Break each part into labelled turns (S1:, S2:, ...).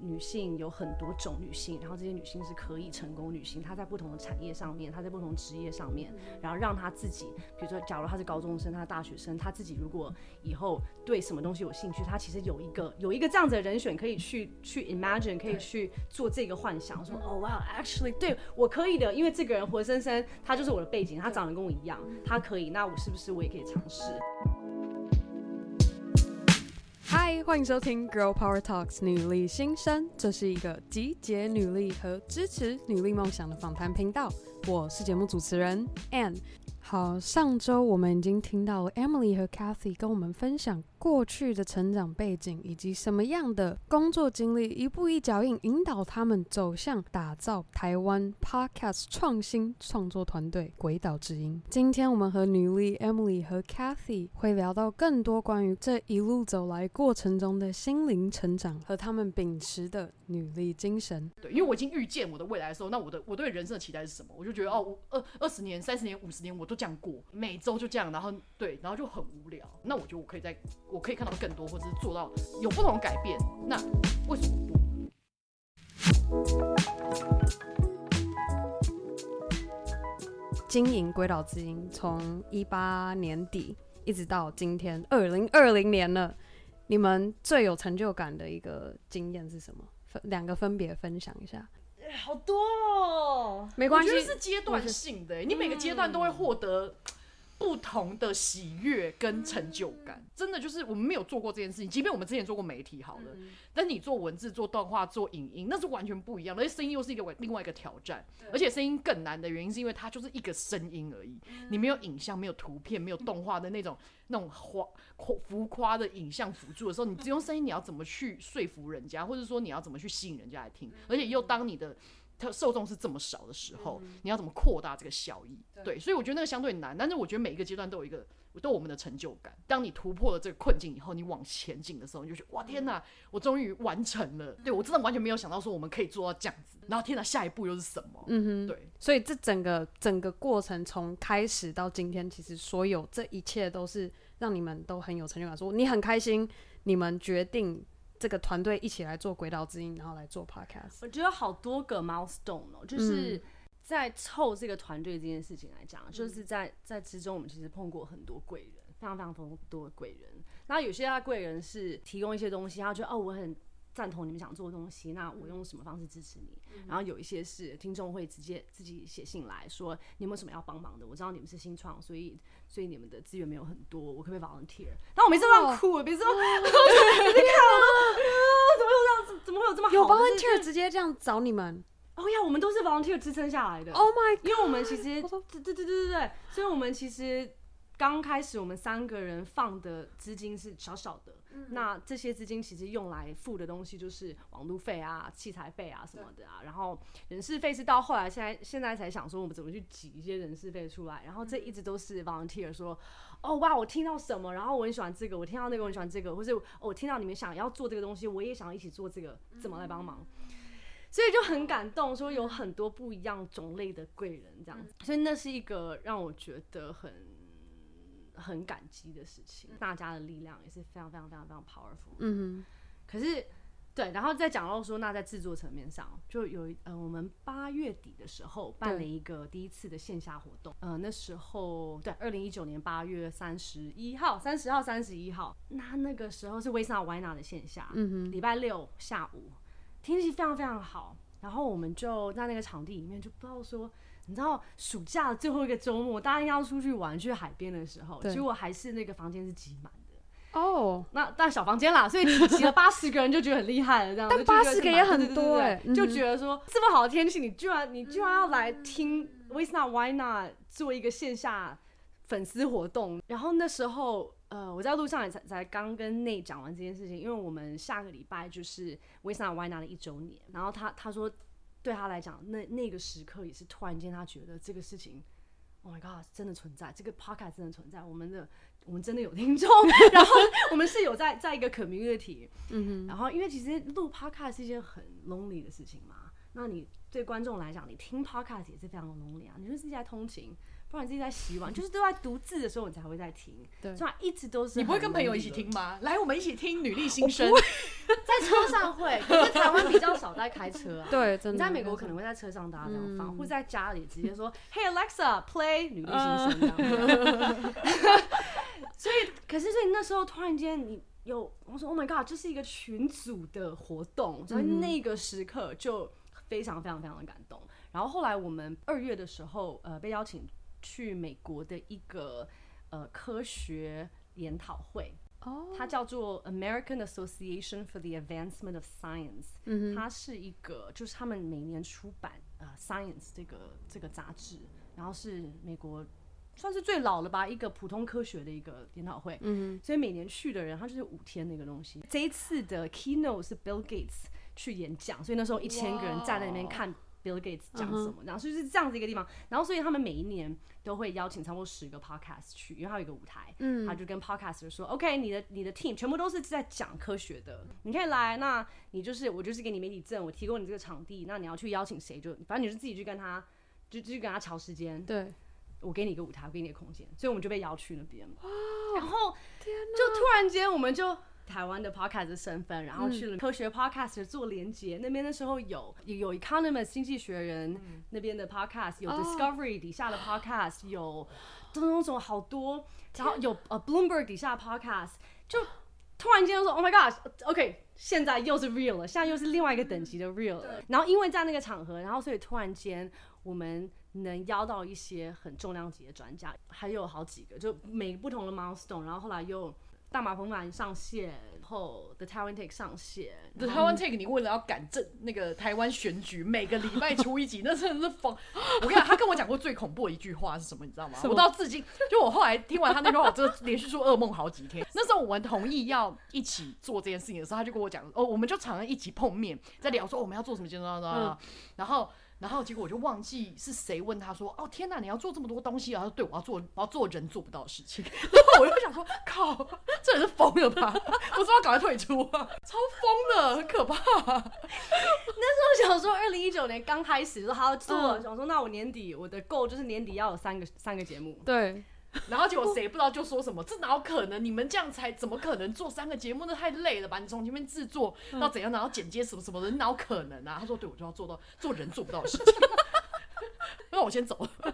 S1: 女性有很多种女性，然后这些女性是可以成功女性，她在不同的产业上面，她在不同职业上面，然后让她自己，比如说，假如她是高中生，她是大学生，她自己如果以后对什么东西有兴趣，她其实有一个有一个这样子的人选可以去去 imagine，可以去做这个幻想，说哦，wow，actually，对我可以的，因为这个人活生生，他就是我的背景，他长得跟我一样，他可以，那我是不是我也可以尝试？
S2: 嗨，欢迎收听《Girl Power Talks》女力新生，这是一个集结女力和支持女力梦想的访谈频道。我是节目主持人 Anne。好，上周我们已经听到了 Emily 和 Cathy 跟我们分享过去的成长背景，以及什么样的工作经历，一步一脚印引导他们走向打造台湾 Podcast 创新创作团队鬼岛之音。今天我们和女力 Emily 和 Cathy 会聊到更多关于这一路走来过程中的心灵成长和他们秉持的女力精神。
S3: 对，因为我已经预见我的未来的时候，那我的我对人生的期待是什么？我就觉得哦，二二十年、三十年、五十年，我都。这样过，每周就这样，然后对，然后就很无聊。那我觉得我可以在，我可以看到更多，或者是做到有不同的改变。那为什么不？
S2: 经营归岛之音从一八年底一直到今天二零二零年了，你们最有成就感的一个经验是什么？分两个分别分享一下。
S1: 好多哦，
S3: 没关系，是阶段性的，你每个阶段都会获得不同的喜悦跟成就感。真的就是我们没有做过这件事情，即便我们之前做过媒体好了，但你做文字、做动画、做影音，那是完全不一样的。而且声音又是一个另外一个挑战，而且声音更难的原因是因为它就是一个声音而已，你没有影像、没有图片、没有动画的那种那种夸浮夸的影像辅助的时候，你只用声音，你要怎么去说服人家，或者说你要怎么去吸引人家来听？而且又当你的它受众是这么少的时候，你要怎么扩大这个效益？对，所以我觉得那个相对难，但是我觉得每一个阶段都有一个。都有我们的成就感。当你突破了这个困境以后，你往前进的时候，你就觉得哇天哪，我终于完成了。对，我真的完全没有想到说我们可以做到这样子。然后天哪，下一步又是什么？嗯哼，对。
S2: 所以这整个整个过程从开始到今天，其实所有这一切都是让你们都很有成就感。说你很开心，你们决定这个团队一起来做鬼岛之音，然后来做 podcast。
S1: 我觉得好多个 milestone 哦，就是。嗯在凑这个团队这件事情来讲，就是在在之中，我们其实碰过很多贵人，非常非常多多贵人。那有些他贵人是提供一些东西，他觉得哦，我很赞同你们想做的东西，那我用什么方式支持你？然后有一些是听众会直接自己写信来说，你有没有什么要帮忙的？我知道你们是新创，所以所以你们的资源没有很多，我可不可以 volunteer？但我每次都要哭，每次都，每次看我都，怎么会这样？怎么会有这么好？
S2: 有 volunteer 直接这样找你们？
S1: 哦呀，我们都是 volunteer 支撑下来的。
S2: Oh my god！
S1: 因为我们其实，对对对对对对，所以我们其实刚开始我们三个人放的资金是小小的，嗯、那这些资金其实用来付的东西就是网路费啊、器材费啊什么的啊，然后人事费是到后来现在现在才想说我们怎么去挤一些人事费出来，然后这一直都是 volunteer 说，哦哇，我听到什么，然后我很喜欢这个，我听到那个我很喜欢这个，或者我听到你们想要做这个东西，我也想要一起做这个，怎么来帮忙？所以就很感动，说有很多不一样种类的贵人这样子，所以那是一个让我觉得很很感激的事情。大家的力量也是非常非常非常非常 powerful。嗯哼。可是，对，然后再讲到说，那在制作层面上，就有呃，我们八月底的时候办了一个第一次的线下活动。呃，那时候对，二零一九年八月三十一号、三十号、三十一号，那那个时候是 Waste Not Why Not 的线下，嗯哼，礼拜六下午。天气非常非常好，然后我们就在那个场地里面，就不知道说，你知道暑假的最后一个周末，大家要出去玩去海边的时候，结果还是那个房间是挤满的哦。那但小房间啦，所以挤了八十个人就觉得很厉害了，这样。但八十个也很多哎，就觉得说这么好的天气，你居然你居然要来听 Waste Not Why Not 做一个线下粉丝活动，然后那时候。呃，我在路上也才才刚跟内讲完这件事情，因为我们下个礼拜就是 Waste Not Why Not 的一周年，然后他他说对他来讲，那那个时刻也是突然间他觉得这个事情，Oh my God，真的存在，这个 Podcast 真的存在，我们的我们真的有听众，然后我们是有在在一个 community，嗯哼，然后因为其实录 Podcast 是一件很 lonely 的事情嘛。那你对观众来讲，你听 podcast 也是非常的 lonely 啊。你说自己在通勤，不然自己在洗碗，就是都在独自的时候，你才会在听。
S2: 对，
S1: 所以一直都是。
S3: 你不会跟朋友一起听吗？来，我们一起听女力新生。
S1: 在车上会，可是台湾比较少在开车啊。
S2: 对，真的。
S1: 你在美国可能会在车上大家这样放，或者在家里直接说：“Hey Alexa，play 女力新生。”这样。所以，可是所以那时候突然间你。有我说 Oh my God，这是一个群组的活动，在那个时刻就非常非常非常的感动。然后后来我们二月的时候，呃，被邀请去美国的一个呃科学研讨会，哦，它叫做 American Association for the Advancement of Science，它是一个就是他们每年出版呃 Science 这个这个杂志，然后是美国。算是最老了吧，一个普通科学的一个研讨会，嗯，所以每年去的人，他就是五天那个东西。这一次的 keynote 是 Bill Gates 去演讲，所以那时候一千个人站在那边看 Bill Gates 讲什么.然后所以就是这样子一个地方。然后所以他们每一年都会邀请差不多十个 podcast 去，因为他有一个舞台，嗯，他就跟 podcaster 说，OK，你的你的 team 全部都是在讲科学的，你可以来，那你就是我就是给你媒体证，我提供你这个场地，那你要去邀请谁就反正你就自己去跟他，就就去跟他调时间，对。我给你一个舞台，我给你一个空间，所以我们就被邀去那边。然后就突然间，我们就台湾的 podcast 的身份，然后去了科学 podcast 做连接。那边的时候有有 Economist 经济学人那边的 podcast，有 Discovery 底下的 podcast，有种种种好多，然后有呃 Bloomberg 底下的 podcast，就突然间说 Oh my God，OK，现在又是 real 了，现在又是另外一个等级的 real 了。然后因为在那个场合，然后所以突然间我们。能邀到一些很重量级的专家，还有好几个，就每个不同的 milestone，然后后来又大马鹏版上线，然后 The Taiwan Take 上线，The Taiwan Take 你为了要赶正那个台湾选举，每个礼拜出一集，那真的是疯。我跟你讲，他跟我讲过最恐怖的一句话是什么，你知道吗？我到至今，就我后来听完他那句话，我真的连续做噩梦好几天。那时候我们同意要一起做这件事情的时候，他就跟我讲，哦，我们就常常一起碰面，在聊说我们要做什么，什么，然后。然后结果我就忘记是谁问他说：“哦天哪，你要做这么多东西啊？”他说：“对，我要做，我要做人做不到的事情。”然后我就想说：“靠，这人是疯了吧？我说要赶快退出啊，超疯的，很可怕。”那时候想说，二零一九年刚开始说他要做，嗯，想说那我年底我的 goal 就是年底要有三个三个节目。对。然后结果谁不知道就说什么，这哪有可能？你们这样才怎么可能做三个节目？那太累了吧？你从前面制作到怎样，然后剪接什么什么的，哪有可能啊？他说：“对，我就要做到做人做不到的事情。”那我先走了。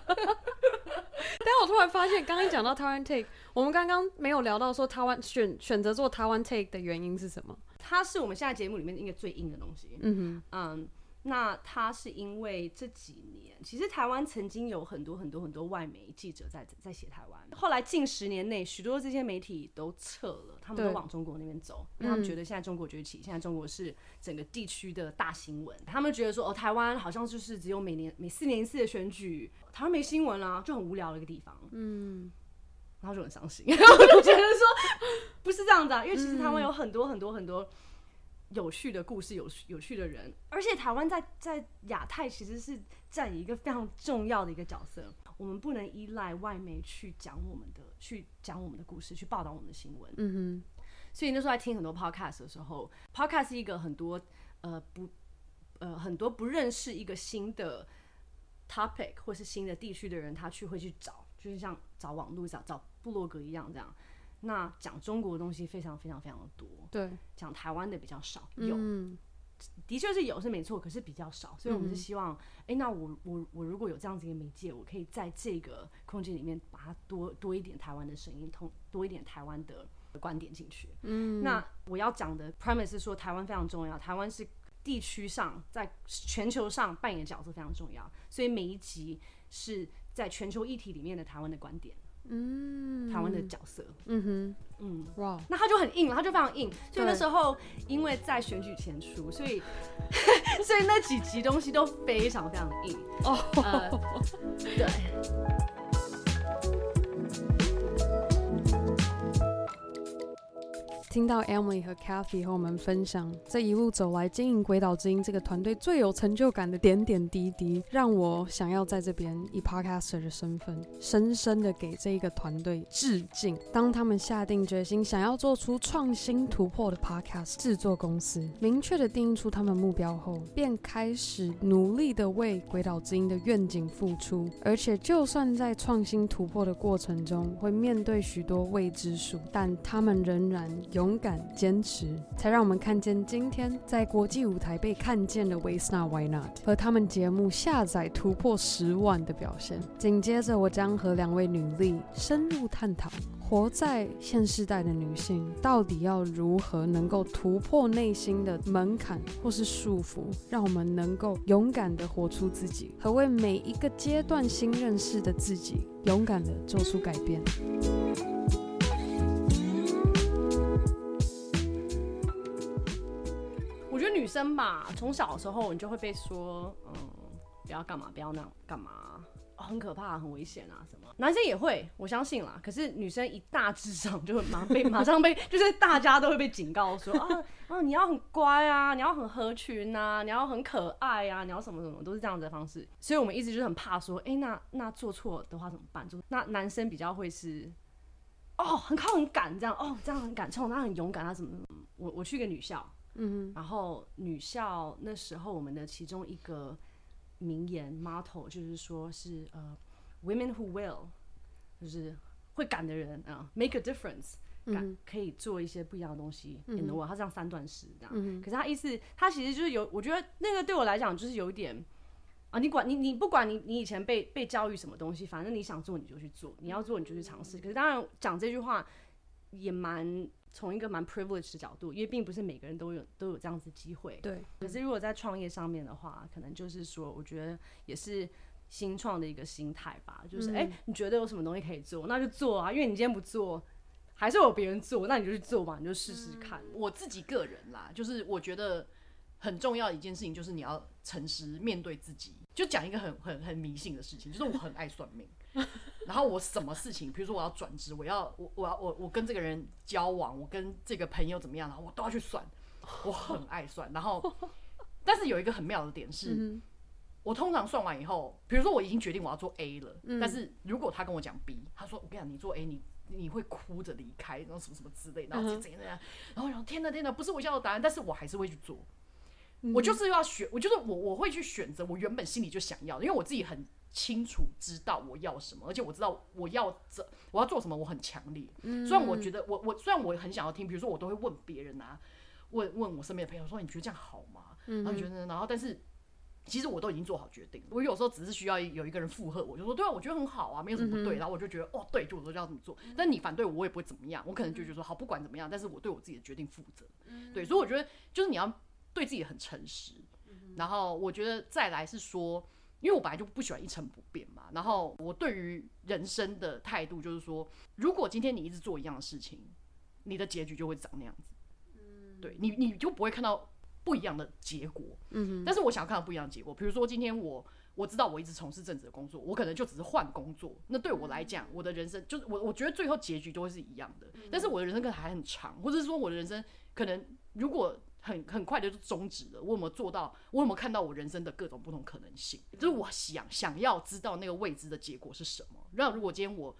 S2: 但我突然发现，刚刚讲到台湾 Take，我们刚刚没有聊到说台湾选选择做台湾 Take 的原因是什么？它是我们现在节目里面一个最硬的东西。嗯哼，嗯。那他是因为这几年，其实台湾曾经有很多很多很多外媒记者在在写台湾，后来近十年内，许多这些媒体都撤了，他们都往中国那边走，因为他们觉得现在中国崛起，现在中国是整个地区的大新闻，他们觉得说哦，台湾好像就是只有每年每四年一次的选举，台湾没新闻啦，就很无聊的一个地方，嗯，然后就很伤心，然后就觉得说不是这样的啊，因为其实台湾有很多很多很多。有趣的故事，有有趣的人，而且台湾在在亚太其实是占一个非常重要的一个角色。我们不能依赖外媒去讲我们的，去讲我们的故事，去报道我们的新闻。嗯哼。所以那时候在听很多 podcast 的时候，podcast 是一个很多呃不呃很多不认识一个新的 topic 或是新的地区的人，他去会去找，就是像找网络找找部落格一样这样。那讲中国的东西非常非常非常的多，对，讲台湾的比较少，有，嗯、的确是有是没错，可是比较少，所以我们是希望，哎、嗯欸，那我我我如果有这样子一个媒介，我可以在这个空间里面把它多多一点台湾的声音，通多一点台湾的观点进去。嗯，那我要讲的 premise 是说台湾非常重要，台湾是地区上在全球上扮演的角色非常重要，所以每一集是在全球议题里面的台湾的观点。嗯，台湾的角色，嗯哼，嗯，哇，那他就很硬了，他就非常硬，所以那时候因为在选举前出，所以 所以那几集东西都非常非常硬。哦、呃，对。听到 Emily 和 Kathy 和我们分享这一路走来经营鬼岛之音这个团队最有成就感的点点滴滴，让我想要在这边以 Podcaster 的身份，深深的给这一个团队致敬。当他们下定决心想要做出创新突破的 Podcast 制作公司，明确的定义出他们目标后，便开始努力的为鬼岛之音的愿景付出。而且，就算在创新突破的过程中，会面对许多未知数，但他们仍然有勇敢坚持，才让我们看见今天在国际舞台被看见的 Waste Not Why Not 和他们节目下载突破十万的表现。紧接着，我将和两位女力深入探讨，活在现世代的女性到底要如何能够突破内心的门槛或是束缚，让我们能够勇敢地活出自己，和为每一个阶段新认识的自己勇敢地做出改变。
S1: 女生吧，从小的时候你就会被说，嗯，不要干嘛，不要那样干嘛，哦，很可怕，很危险啊，什么？男生也会，我相信啦。可是女生一大致上就会马上被 马上被，就是大家都会被警告说啊 啊，你要很乖啊，你要很合群啊，你要很可爱啊，你要什么什么，都是这样子的方式。所以我们一直就是很怕说，哎、欸，那那做错的话怎么办？就那男生比较会是，哦，很靠很敢这样，哦，这样很敢冲，他很勇敢，他怎么怎么？我我去个女校。嗯，然后女校那时候我们的其中一个名言 motto 就是说是呃，women who will，就是会敢的人啊，make a difference，敢可以做一些不一样的东西。in the world，他这样三段式这样。嗯，可是他意思，他其实就是有，我觉得那个对我来讲就是有一点啊，你管你你不管你你以前被被教育什么东西，反正你想做你就去做，你要做你就去尝试。可是当然讲这句话也蛮。从一个蛮 privileged 的角度，因为并不是每个人都有都有这样子机会。对。可是如果在创业上面的话，可能就是说，我觉得也是新创的一个心态吧。就是，哎、嗯欸，你觉得有什么东西可以做，那就做啊。因为你今天不做，还是有别人做，那你就去做吧，你就试试看、嗯。
S3: 我自己个人啦，就是我觉得很重要的一件事情，就是你要诚实面对自己。就讲一个很很很迷信的事情，就是我很爱算命。然后我什么事情，比如说我要转职，我要我我要我我跟这个人交往，我跟这个朋友怎么样，然后我都要去算，我很爱算。然后，但是有一个很妙的点是，嗯、我通常算完以后，比如说我已经决定我要做 A 了，嗯、但是如果他跟我讲 B，他说我跟你讲，你做 A，你你会哭着离开，然后什么什么之类，然后怎样怎样，然后然后天哪天哪，不是我想要的答案，但是我还是会去做。嗯、我就是要选，我就是我我会去选择我原本心里就想要的，因为我自己很。清楚知道我要什么，而且我知道我要这我要做什么，我很强烈。虽然我觉得我我虽然我很想要听，比如说我都会问别人啊，问问我身边的朋友说，你觉得这样好吗？然后觉得，然后但是其实我都已经做好决定。我有时候只是需要有一个人附和我，就说对啊，我觉得很好啊，没有什么不对。然后我就觉得哦，对，就我说要这么做。但你反对我，我也不会怎么样。我可能就觉得说好，不管怎么样，但是我对我自己的决定负责。对，所以我觉得就是你要对自己很诚实。然后我觉得再来是说。因为我本来就不喜欢一成不变嘛，然后我对于人生的态度就是说，如果今天你一直做一样的事情，你的结局就会长那样子，嗯，对你你就不会看到不一样的结果，嗯哼，但是我想要看到不一样的结果，比如说今天我我知道我一直从事正职的工作，我可能就只是换工作，那对我来讲，我的人生就是我我觉得最后结局都会是一样的，但是我的人生可能还很长，或者是说我的人生可能如果。很很快的就终止了。我有没有做到？我有没有看到我人生的各种不同可能性？就是我想想要知道那个未知的结果是什么。那如果今天我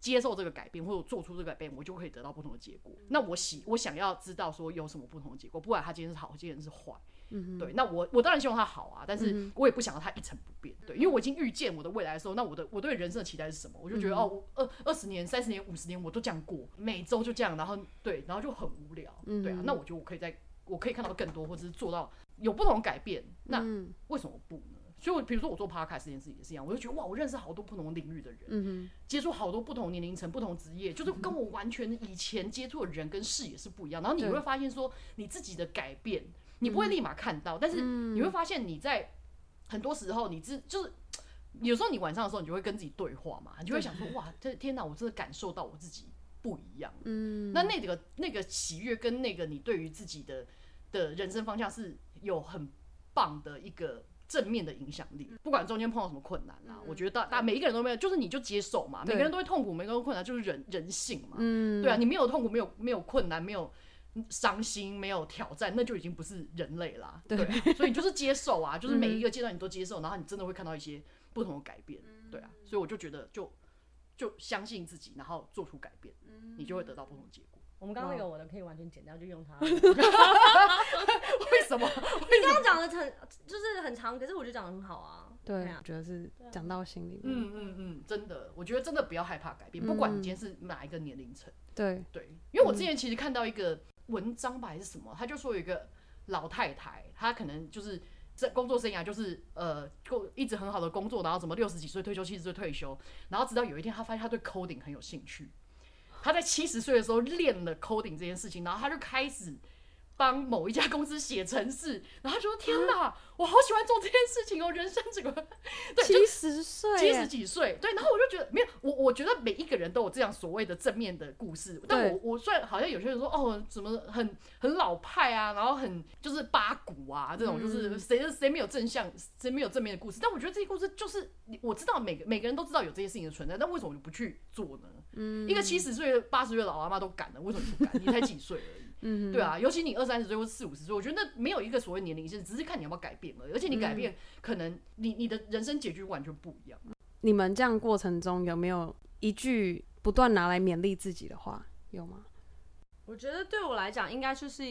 S3: 接受这个改变，或者做出这个改变，我就可以得到不同的结果。那我喜我想要知道说有什么不同的结果，不管他今天是好，今天是坏。嗯，对。那我我当然希望他好啊，但是我也不想要他一成不变。对，因为我已经预见我的未来的时候，那我的我对人生的期待是什么？我就觉得哦，二二十年、三十年、五十年我都这样过，每周就这样，然后对，然后就很无聊。对啊，那我觉得我可以在。我可以看到更多，或者是做到有不同改变，那为什么不呢？所以，我比如说我做 podcast 这件事情也是一样，我就觉得哇，我认识好多不同领域的人，嗯、接触好多不同年龄层、不同职业，就是跟我完全以前接触的人跟视野是不一样。然后你会发现说，你自己的改变，你不会立马看到，但是你会发现你在很多时候，你自就是有时候你晚上的时候，你就会跟自己对话嘛，你就会想说哇，这天哪，我真的感受到我自己。不一样，嗯，那那个那个喜悦跟那个你对于自己的的人生方向是有很棒的一个正面的影响力。不管中间碰到什么困难啦，
S1: 嗯、
S3: 我觉得大大每一个人都没有，就是你就接受嘛，每个人都会痛苦，每个人都困难，就是人人性嘛。嗯，对啊，你没有痛苦，没有没有困难，没有伤心，没有挑战，那就已经不是人类啦。对，对，所以你就是接受啊，就是每一个阶段你都接受，然后你真的会看到一些不同的改变。对啊，所以我就觉得就就相信自己，然后做出改变，你就会得到不同的结果。
S1: 我们刚刚那个我的可以完全剪掉，就用它。
S3: 为什么？
S1: 你刚刚讲的很就是很长，可是我觉得讲的很好啊。
S2: 对，我觉得是讲到心里面。
S3: 嗯嗯嗯，真的，我觉得真的不要害怕改变，不管你今天是哪一个年龄层。对对，因为我之前其实看到一个文章吧，还是什么，他就说有一个老太太，她可能就是这工作生涯就是呃，一直很好的工作，然后什么六十几岁退休，七十岁退休，然后直到有一天，他发现他对 coding 很有兴趣。他在七十岁的时候练了 coding 这件事情，然后他就开始帮某一家公司写程式，然后说：“天哪，我好喜欢做这件事情哦！人生这个 对
S2: 七十岁，
S3: 七十几岁，对。”然后我就觉得没有我，我觉得每一个人都有这样所谓的正面的故事，但我我虽然好像有些人说哦，怎么很很老派啊，然后很就是八股啊这种，就是谁谁没有正向，谁没有正面的故事，但我觉得这些故事就是我知道每个每个人都知道有这些事情的存在，但为什么我就不去做呢？嗯，一个七十岁、八十岁的老阿妈都敢了，为什么你不敢？你才几岁而已。嗯，对啊，尤其你二三十岁或四五十岁，我觉得那没有一个所谓年龄线，只是看你要不要改变了。而且你改变，嗯、可能你你的人生结局完全不一样。
S2: 你们这样过程中有没有一句不断拿来勉励自己的话？有吗？
S1: 我觉得对我来讲，应该就是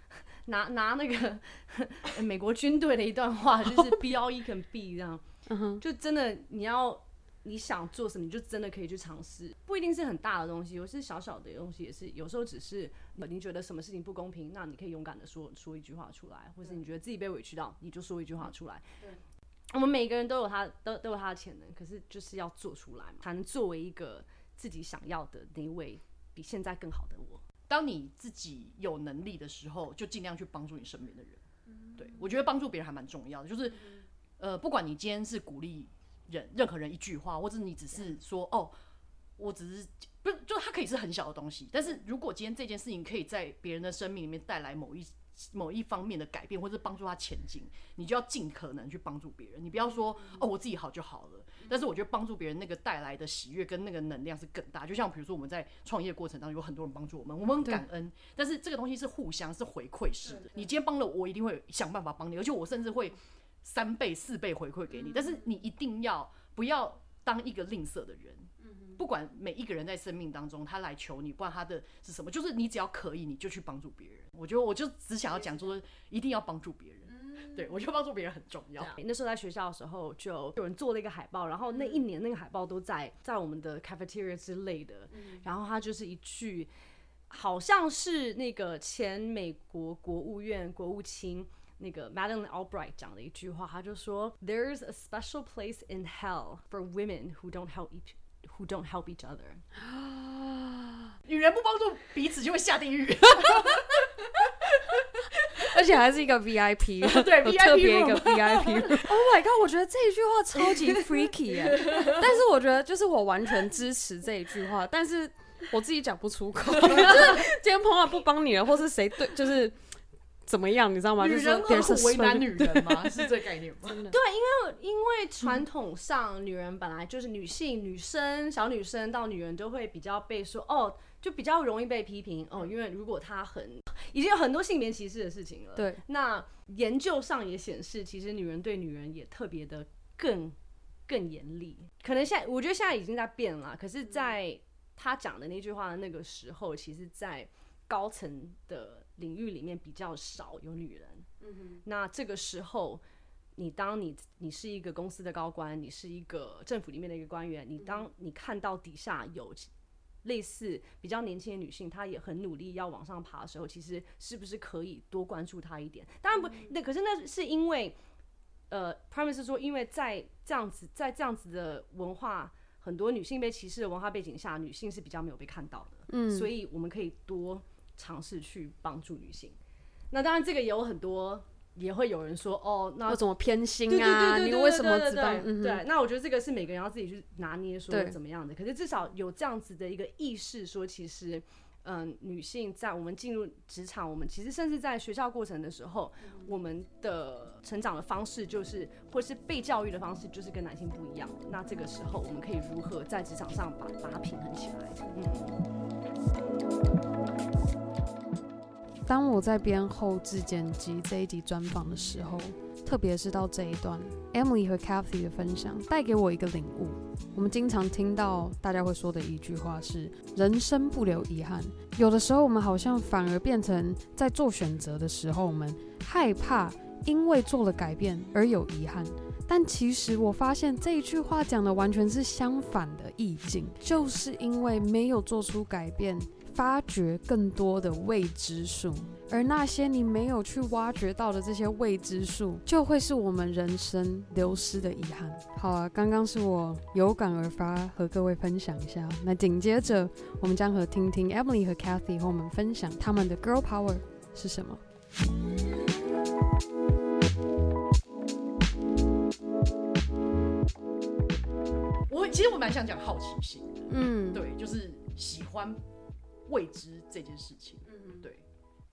S1: 拿拿那个 美国军队的一段话，就是 “be all you can be” 这样。嗯哼，就真的你要。你想做什么，你就真的可以去尝试，不一定是很大的东西，有些小小的东西也是。有时候只是你觉得什么事情不公平，那你可以勇敢的说说一句话出来，或是你觉得自己被委屈到，你就说一句话出来。对，我们每个人都有他都都有他的潜能，可是就是要做出来嘛，才能作为一个自己想要的那一位比现在更好的我。
S3: 当你自己有能力的时候，就尽量去帮助你身边的人。对，我觉得帮助别人还蛮重要的，就是呃，不管你今天是鼓励。人任何人一句话，或者你只是说哦，我只是不是，就它可以是很小的东西。但是如果今天这件事情可以在别人的生命里面带来某一某一方面的改变，或者帮助他前进，你就要尽可能去帮助别人。你不要说哦，我自己好就好了。但是我觉得帮助别人那个带来的喜悦跟那个能量是更大。就像比如说我们在创业过程当中有很多人帮助我们，我们很感恩。但是这个东西是互相是回馈式的。你今天帮了我我，一定会想办法帮你，而且我甚至会。三倍、四倍回馈给你，但是你一定要不要当一个吝啬的人。不管每一个人在生命当中，他来求你，不管他的是什么，就是你只要可以，你就去帮助别人。我觉得我就只想要讲，说一定要帮助别人。对，我觉得帮助别人很重要。
S1: 那时候在学校的时候，就有人做了一个海报，然后那一年那个海报都在在我们的 cafeteria 之类的，然后它就是一句，好像是那个前美国国务院国务卿。那个 Madeleine Albright 讲的一句话，他就说：“There's a special place in hell for women who don't help each who don't help each other。”
S3: 女人不帮助彼此就会下地狱，
S2: 而且还是一个 VIP，
S3: 对，
S2: 特别一个 VIP。Oh my god！我觉得这一句话超级 freaky 耶，但是我觉得就是我完全支持这一句话，但是我自己讲不出口，就是今天碰到不帮你了，或是谁对，就是。怎么样？你知道吗？
S3: 女人何苦为难女人吗？是这概念吗？
S1: 对，因为因为传统上女人本来就是女性，女生小女生到女人都会比较被说哦，就比较容易被批评哦。因为如果她很已经有很多性别歧视的事情了，
S2: 对。
S1: 那研究上也显示，其实女人对女人也特别的更更严厉。可能现在我觉得现在已经在变了，可是在他讲的那句话的那个时候，其实，在高层的。领域里面比较少有女人，嗯哼，那这个时候，你当你你是一个公司的高官，你是一个政府里面的一个官员，你当你看到底下有类似比较年轻的女性，她也很努力要往上爬的时候，其实是不是可以多关注她一点？当然不，那可是那是因为，呃，premise 是说，因为在这样子在这样子的文化，很多女性被歧视的文化背景下，女性是比较没有被看到的，嗯，所以我们可以多。尝试去帮助女性，那当然这个也有很多，也会有人说哦，那
S2: 怎么偏心啊？你为什么只帮？
S1: 对，那我觉得这个是每个人要自己去拿捏，说怎么样的。可是至少有这样子的一个意识，说其实嗯、呃，女性在我们进入职场，我们其实甚至在学校过程的时候，嗯、我们的成长的方式就是，或是被教育的方式就是跟男性不一样。那这个时候，我们可以如何在职场上把把它平衡起来？嗯。
S2: 当我在编后制剪辑这一集专访的时候，特别是到这一段，Emily 和 Cathy 的分享带给我一个领悟。我们经常听到大家会说的一句话是“人生不留遗憾”。有的时候，我们好像反而变成在做选择的时候，我们害怕因为做了改变而有遗憾。但其实我发现这一句话讲的完全是相反的意境，就是因为没有做出改变。发掘更多的未知数，而那些你没有去挖掘到的这些未知数，就会是我们人生流失的遗憾。好啊，刚刚是我有感而发，和各位分享一下。那紧接着，我们将和听听 Emily 和 Kathy 和我们分享他们的 Girl Power 是什么。
S3: 我其实我蛮想讲好奇心的，嗯，对，就是喜欢。未知这件事情，嗯，对，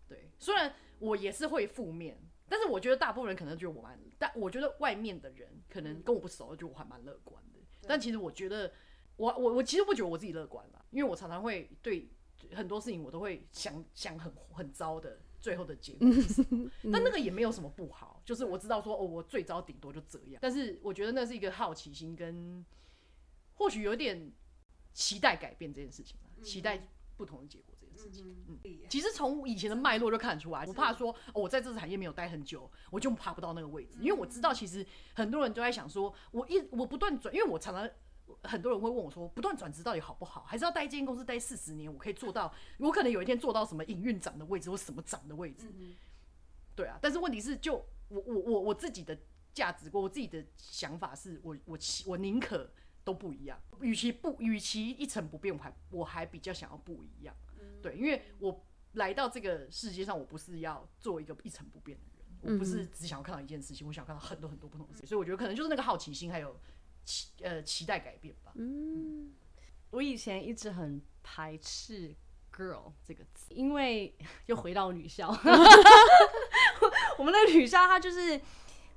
S3: 对，虽然我也是会负面，但是我觉得大部分人可能觉得我蛮，但我觉得外面的人可能跟我不熟，就我还蛮乐观的。但其实我觉得，我我我其实不觉得我自己乐观啦，因为我常常会对很多事情我都会想想很很糟的最后的结果，但那个也没有什么不好，就是我知道说哦，我最糟顶多就这样。但是我觉得那是一个好奇心跟或许有点期待改变这件事情，期待。不同的结果这件事情，嗯，其实从以前的脉络就看得出来，不怕说，哦，我在这个产业没有待很久，我就爬不到那个位置，因为我知道其实很多人都在想说，我一我不断转，因为我常常很多人会问我说，不断转职到底好不好？还是要待一间公司待四十年，我可以做到，我可能有一天做到什么营运长的位置或什么长的位置，对啊，但是问题是，就我我我我自己的价值观，我自己的想法是我我我宁可。都不一样，与其不，与其一成不变，我还我还比较想要不一样，嗯、对，因为我来到这个世界上，我不是要做一个一成不变的人，嗯、我不是只想要看到一件事情，我想要看到很多很多不同的事情，所以我觉得可能就是那个好奇心，还有期呃期待改变吧。
S1: 嗯，我以前一直很排斥 “girl” 这个词，因为 又回到女校，我们的女校它就是。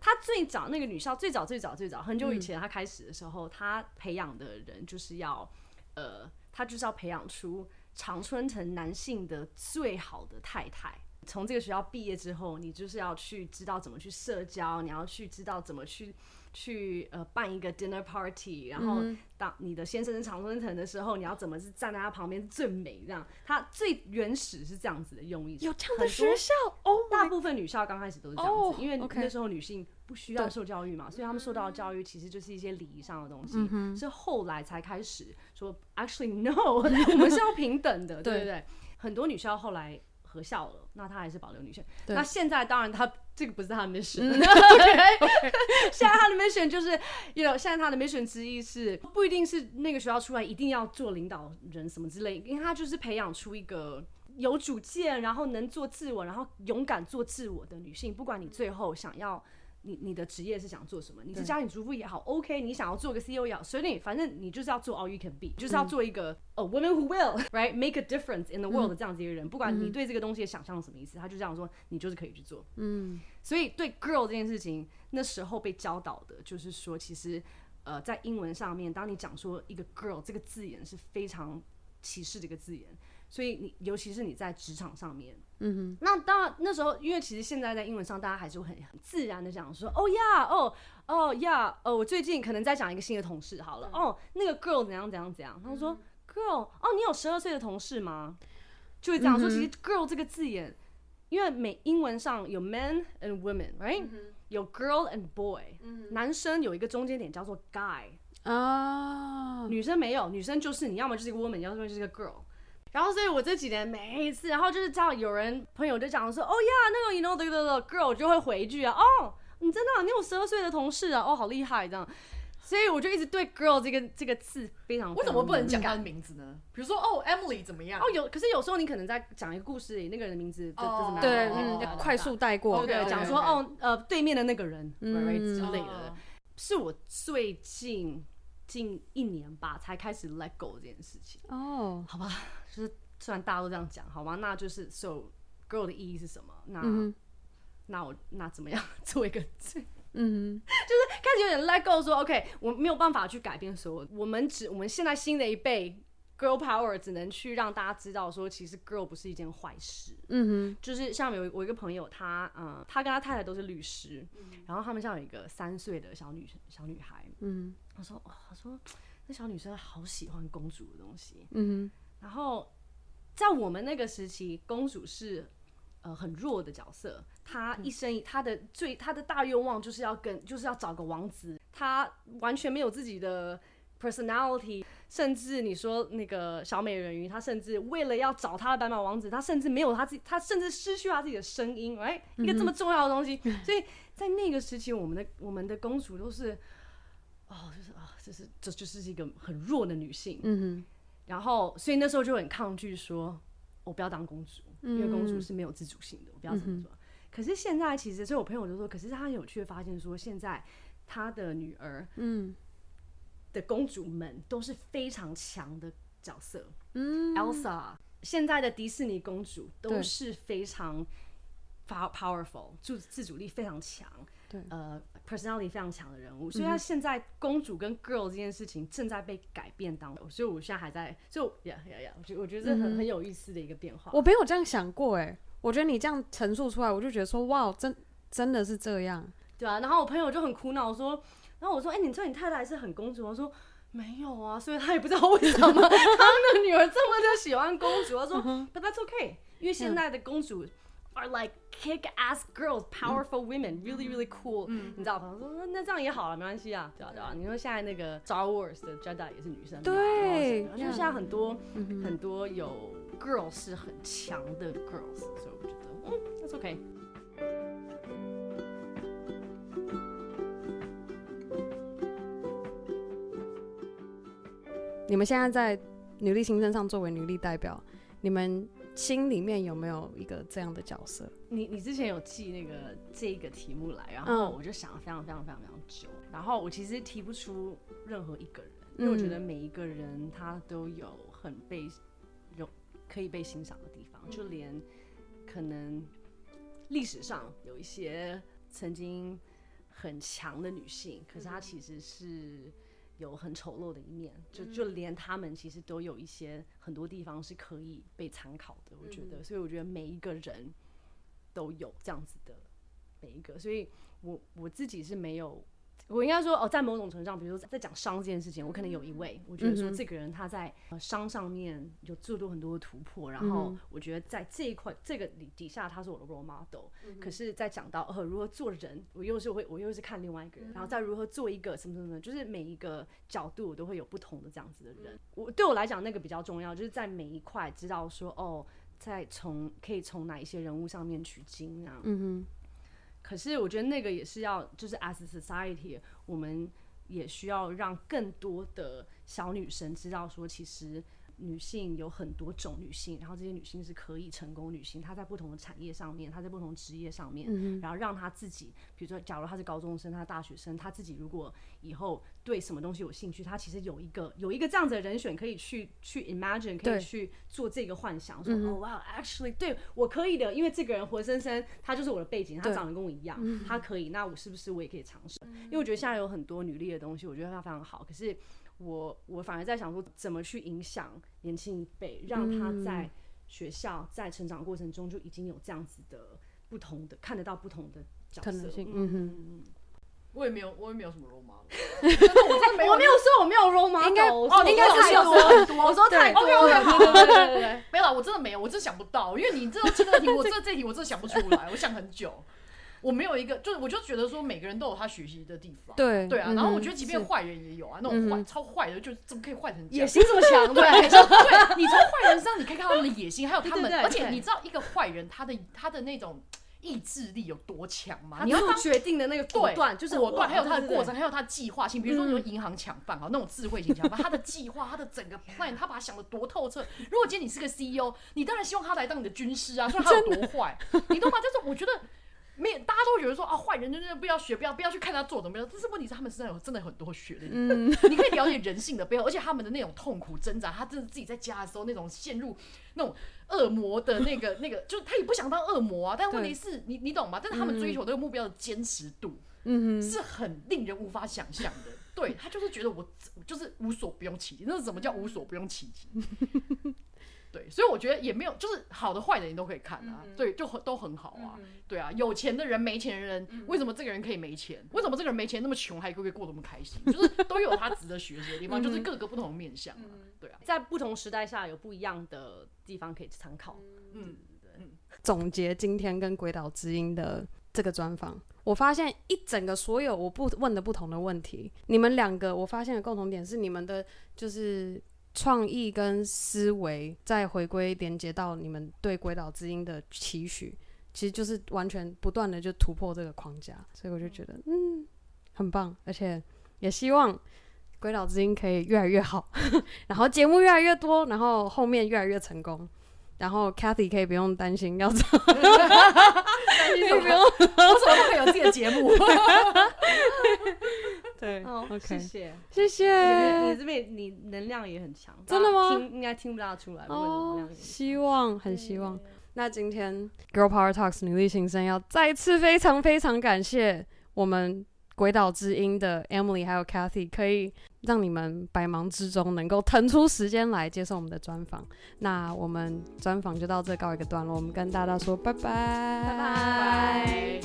S1: 他最早那个女校最早最早最早很久以前，他开始的时候，他、嗯、培养的人就是要，呃，他就是要培养出常春藤男性的最好的太太。从这个学校毕业之后，你就是要去知道怎么去社交，你要去知道怎么去。去呃办一个 dinner party，然后当你的先生是常春藤的时候，你要怎么是站在他旁边最美这样？他最原始是这样子的用意。
S2: 有这样的学校哦，
S1: 大部分女校刚开始都是这样子，因为那时候女性不需要受教育嘛，所以他们受到的教育其实就是一些礼仪上的东西，是后来才开始说 actually no，我们是要平等的，对不对？很多女校后来。合校了，那他还是保留女性。那现在当然他这个不是他的 mission。现在他的 mission 就是，you know，现在他的 mission 之一是不一定是那个学校出来一定要做领导人什么之类，因为他就是培养出一个有主见，然后能做自我，然后勇敢做自我的女性。不管你最后想要。你你的职业是想做什么？你是家庭主妇也好，OK，你想要做个 CEO 也好，随你，反正你就是要做 all you can be，就是要做一个、嗯、a woman who will right make a difference in the world 的这样子一个人。嗯、不管你对这个东西的想象是什么意思，他就这样说，你就是可以去做。嗯，所以对 girl 这件事情，那时候被教导的就是说，其实呃，在英文上面，当你讲说一个 girl 这个字眼是非常歧视的一个字眼。所以你，尤其是你在职场上面，嗯哼，那当然那时候，因为其实现在在英文上，大家还是会很很自然的讲说，哦呀，哦，哦呀，哦，我最近可能在讲一个新的同事，好了，哦，那个 girl 怎样怎样怎样，他说 girl，哦，你有十二岁的同事吗？就会这样说，其实 girl 这个字眼，因为美英文上有 men and women，right？有 girl and boy，男生有一个中间点叫做 guy 啊，女生没有，女生就是你要么就是一个 woman，要么就是一个 girl。然后，所以我这几年每一次，然后就是这样，有人朋友就讲说，哦呀，那个 you know the the girl 就会回一句啊，哦，你真的、啊，你有十二岁的同事啊，哦，好厉害这样。所以我就一直对 girl 这个这个字非常，
S3: 我怎么不能讲他的名字呢？比如说，哦，Emily 怎么样？
S1: 哦，有，可是有时候你可能在讲一个故事里，那个人的名字就怎么样？
S2: 对，嗯，快速带过，
S1: 对，讲说哦，呃，对面的那个人，嗯之类的。是我最近近一年吧，才开始 let go 这件事情。哦，好吧。就是虽然大家都这样讲，好吗？那就是 so girl 的意义是什么？那、
S2: 嗯、
S1: 那我那怎么样 做一个最？
S2: 嗯，
S1: 就是开始有点 let go，说 OK，我没有办法去改变所有，我们只我们现在新的一辈 girl power 只能去让大家知道说，其实 girl 不是一件坏事。
S2: 嗯哼，
S1: 就是像有我一个朋友，他嗯，他跟他太太都是律师，嗯、然后他们像有一个三岁的小女小女孩，嗯，他说哇，他说那小女生好喜欢公主的东西，嗯哼，然后在我们那个时期，公主是。呃，很弱的角色，她一生她的最她的大愿望就是要跟就是要找个王子，她完全没有自己的 personality，甚至你说那个小美人鱼，她甚至为了要找她的白马王子，她甚至没有她自己，她甚至失去她自己的声音，哎，一个这么重要的东西，所以在那个时期，我们的我们的公主都是，哦，就是啊，这是这就是一个很弱的女性，嗯哼，然后所以那时候就很抗拒说，我不要当公主。因为公主是没有自主性的，我不要这么做。可是现在其实，所以我朋友就说，可是他很有趣的发现说，现在他的女儿，嗯，的公主们都是非常强的角色。嗯，Elsa，现在的迪士尼公主都是非常 powerful，自自主力非常强。对，呃，personality 非常强的人物，所以他现在公主跟 girl 这件事情正在被改变当中，所以我现在还在，就呀呀呀，我觉我觉得这很很有意思的一个变化。
S2: 我没有这样想过哎，我觉得你这样陈述出来，我就觉得说哇，真真的是这样，
S1: 对啊。然后我朋友就很苦恼，我说，然后我说，哎，你知道你太太是很公主？我说没有啊，所以他也不知道为什么 他们的女儿这么的喜欢公主。他说，But that's okay，因为现在的公主。Are like kick-ass girls, powerful women, really, really cool。嗯，你知道吗？说那那这样也好了，没关系啊，对吧？对吧？你说现在那个 Star Wars 的 Jedi 也是女生，
S2: 对，
S1: 就现在很多很多有 girls 是很强的 girls，所以我觉得，嗯，That's okay。
S2: 你们现在在女力新生上作为女力代表，你们。心里面有没有一个这样的角色？
S1: 你你之前有寄那个这一个题目来，然后我就想了非常非常非常非常久，然后我其实提不出任何一个人，因为我觉得每一个人他都有很被有可以被欣赏的地方，就连可能历史上有一些曾经很强的女性，可是她其实是。有很丑陋的一面，就就连他们其实都有一些很多地方是可以被参考的，我觉得，所以我觉得每一个人都有这样子的每一个，所以我我自己是没有。我应该说哦，在某种程度上，比如说在讲商这件事情，我可能有一位，我觉得说这个人他在商上面有做多很多的突破，然后我觉得在这一块这个底底下他是我的 role model。可是，在讲到呃如何做人，我又是会我又是看另外一个人，然后再如何做一个什么什么就是每一个角度我都会有不同的这样子的人。我对我来讲那个比较重要，就是在每一块知道说哦，在从可以从哪一些人物上面取经啊。嗯哼。可是我觉得那个也是要，就是 as a society，我们也需要让更多的小女生知道说，其实。女性有很多种女性，然后这些女性是可以成功女性，她在不同的产业上面，她在不同职业上面，嗯、然后让她自己，比如说，假如她是高中生，她是大学生，她自己如果以后对什么东西有兴趣，她其实有一个有一个这样子的人选可以去去 imagine，可以去做这个幻想，说哦哇、wow，actually 对我可以的，因为这个人活生生他就是我的背景，他长得跟我一样，他可以，那我是不是我也可以尝试？因为我觉得现在有很多女力的东西，我觉得它非常好，可是。我我反而在想说，怎么去影响年轻一辈，让他在学校在成长过程中就已经有这样子的不同的看得到不同的角色。嗯哼，
S3: 我也没有，我也没有什么 role model。
S1: 我没有说我没有 role model，应该
S3: 哦，
S1: 应该太多很多。我说太多了。
S3: 对对对对，没有啦，我真的没有，我真的想不到，因为你这这个题，我这这题我真的想不出来，我想很久。我没有一个，就是我就觉得说每个人都有他学习的地方，对对啊。然后我觉得即便坏人也有啊，那种坏超坏的，就怎么可以坏成？
S1: 野心这么强，对，
S3: 对，你从坏人身上你可以看到他们的野心，还有他们，而且你知道一个坏人他的他的那种意志力有多强吗？你要做决定的那个果断，就是果断，还有他的过程，还有他的计划性。比如说，你说银行抢饭啊，那种智慧型抢饭，他的计划，他的整个 plan，他把他想的多透彻。如果今天你是个 CEO，你当然希望他来当你的军师啊，说他有多坏，你懂吗？就是我觉得。没有，大家都会觉得说啊，坏人真的不要学，不要不要去看他做怎么样。但是问题是，他们身上有真的有很多血的。嗯，你可以了解人性的背后，而且他们的那种痛苦挣扎，他真的自己在家的时候那种陷入那种恶魔的那个 那个，就是他也不想当恶魔啊。但问题是你你懂吗？但是他们追求这个目标的坚持度，嗯，是很令人无法想象的。对，他就是觉得我就是无所不用其极，那是什么叫无所不用其极？对，所以我觉得也没有，就是好的坏的你都可以看啊，嗯、对，就很都很好啊，嗯、对啊，有钱的人没钱的人，嗯、为什么这个人可以没钱？为什么这个人没钱那么穷还可以过得那么开心？就是都有他值得学习的地方，就是各个不同的面向啊，对啊，
S1: 在不同时代下有不一样的地方可以参考。嗯，对。
S2: 总结今天跟鬼岛之音的这个专访，我发现一整个所有我不问的不同的问题，你们两个我发现的共同点是你们的，就是。创意跟思维再回归连接到你们对鬼岛之音的期许，其实就是完全不断的就突破这个框架，所以我就觉得嗯很棒，而且也希望鬼岛之音可以越来越好，然后节目越来越多，然后后面越来越成功，然后 Cathy 可以不用担心要走，担
S3: 心什么？不用，我怎么会有自己的节目。
S2: 对，
S1: 哦，OK，谢谢，
S2: 谢谢。
S1: 你这边你能量也很强，
S2: 真的吗？
S1: 听应该听不大出来。
S2: 哦，希望，很希望。那今天 Girl Power Talks 女力新生要再次非常非常感谢我们鬼岛之音的 Emily 还有 Cathy，可以让你们百忙之中能够腾出时间来接受我们的专访。那我们专访就到这告一个段落，我们跟大家说拜拜，
S1: 拜拜。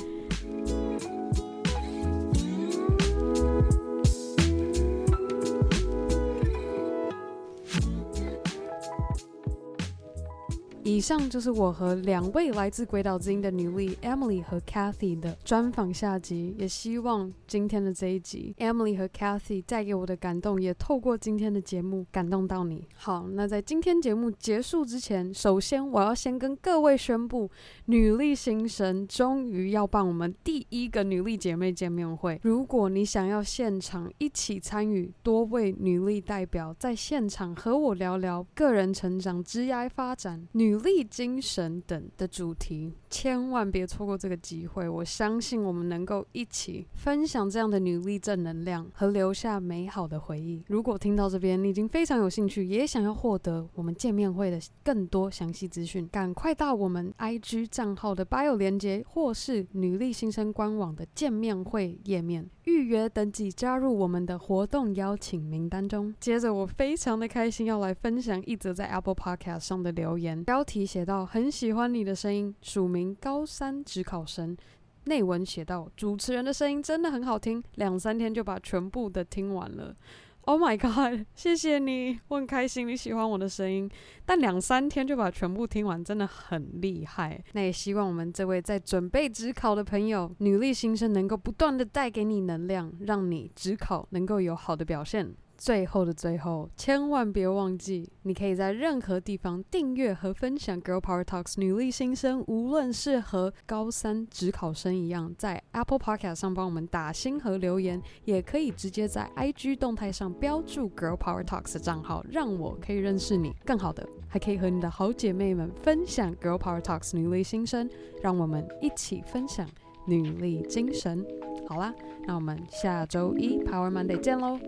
S2: 以上就是我和两位来自鬼岛之音的女力 Emily 和 Cathy 的专访下集，也希望今天的这一集 Emily 和 Cathy 带给我的感动，也透过今天的节目感动到你。好，那在今天节目结束之前，首先我要先跟各位宣布，女力新生终于要办我们第一个女力姐妹见面会。如果你想要现场一起参与，多位女力代表在现场和我聊聊个人成长、职业发展、女。努力精神等的主题，千万别错过这个机会。我相信我们能够一起分享这样的女力正能量和留下美好的回忆。如果听到这边你已经非常有兴趣，也想要获得我们见面会的更多详细资讯，赶快到我们 IG 账号的 bio 连接，或是女力新生官网的见面会页面。预约登记，加入我们的活动邀请名单中。接着，我非常的开心要来分享一则在 Apple Podcast 上的留言，标题写到很喜欢你的声音，署名高三指考生。内文写到主持人的声音真的很好听，两三天就把全部的听完了。Oh my god！谢谢你，我很开心你喜欢我的声音。但两三天就把全部听完，真的很厉害。那也希望我们这位在准备指考的朋友，女力新生能够不断的带给你能量，让你指考能够有好的表现。最后的最后，千万别忘记，你可以在任何地方订阅和分享《Girl Power Talks》女力新生，无论是和高三职考生一样，在 Apple Podcast 上帮我们打星和留言，也可以直接在 IG 动态上标注 Girl Power Talks 的账号，让我可以认识你。更好的，还可以和你的好姐妹们分享 Girl Power Talks 女力新生，让我们一起分享努力精神，好啦，那我们下周一 power Monday 见喽，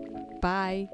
S2: 拜。